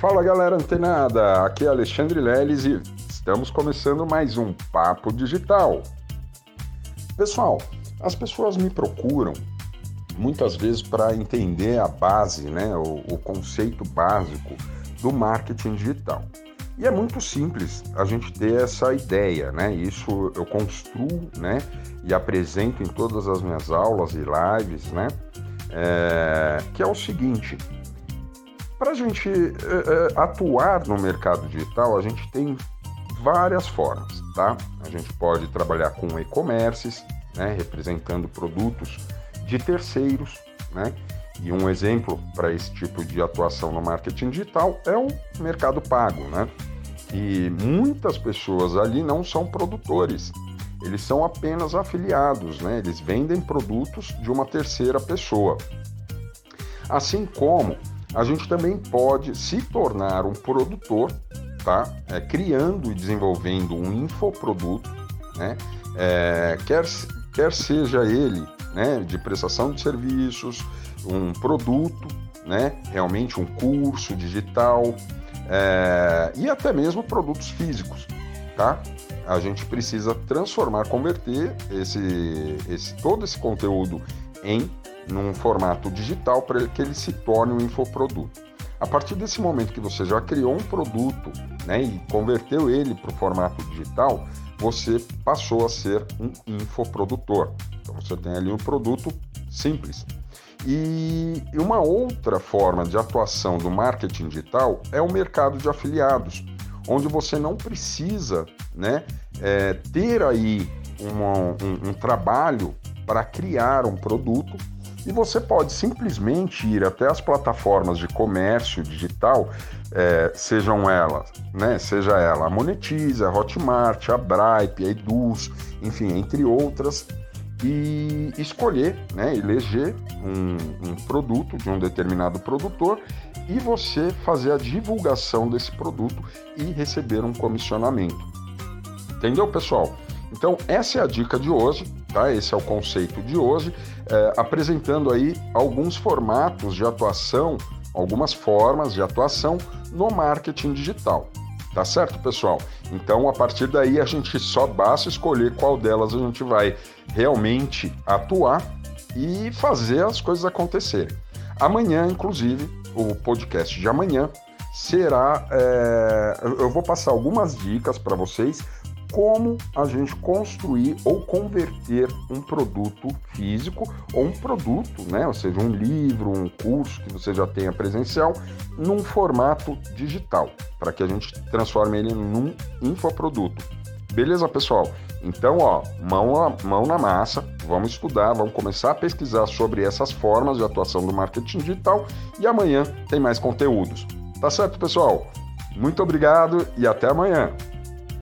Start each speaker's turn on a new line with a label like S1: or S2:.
S1: Fala galera antenada, aqui é Alexandre Leles e estamos começando mais um Papo Digital. Pessoal, as pessoas me procuram muitas vezes para entender a base, né, o, o conceito básico do marketing digital. E é muito simples a gente ter essa ideia, né? Isso eu construo, né? E apresento em todas as minhas aulas e lives, né? É, que é o seguinte: para a gente é, é, atuar no mercado digital, a gente tem várias formas, tá? A gente pode trabalhar com e-commerces, né? Representando produtos de terceiros, né? E um exemplo para esse tipo de atuação no marketing digital é o mercado pago, né? E muitas pessoas ali não são produtores, eles são apenas afiliados, né? Eles vendem produtos de uma terceira pessoa. Assim como a gente também pode se tornar um produtor, tá? É, criando e desenvolvendo um infoproduto, né? É, quer, quer seja ele né, de prestação de serviços, um produto, né, realmente um curso digital é, e até mesmo produtos físicos, tá? A gente precisa transformar, converter esse, esse todo esse conteúdo em num formato digital para que ele se torne um infoproduto. A partir desse momento que você já criou um produto né, e converteu ele para o formato digital, você passou a ser um infoprodutor. Então você tem ali um produto simples. E uma outra forma de atuação do marketing digital é o mercado de afiliados, onde você não precisa né, é, ter aí uma, um, um trabalho para criar um produto e você pode simplesmente ir até as plataformas de comércio digital, é, sejam elas, né, seja ela a Monetize, a Hotmart, a Bripe, a Eduz, enfim, entre outras, e escolher, né, eleger um, um produto de um determinado produtor e você fazer a divulgação desse produto e receber um comissionamento. Entendeu, pessoal? Então, essa é a dica de hoje, tá? Esse é o conceito de hoje, é, apresentando aí alguns formatos de atuação, algumas formas de atuação no marketing digital. Tá certo, pessoal? Então, a partir daí, a gente só basta escolher qual delas a gente vai realmente atuar e fazer as coisas acontecerem. Amanhã, inclusive, o podcast de amanhã será. É, eu vou passar algumas dicas para vocês como a gente construir ou converter um produto físico ou um produto, né, ou seja, um livro, um curso que você já tenha presencial, num formato digital, para que a gente transforme ele num infoproduto. Beleza, pessoal? Então, ó, mão, na, mão na massa, vamos estudar, vamos começar a pesquisar sobre essas formas de atuação do marketing digital e amanhã tem mais conteúdos. Tá certo, pessoal? Muito obrigado e até amanhã.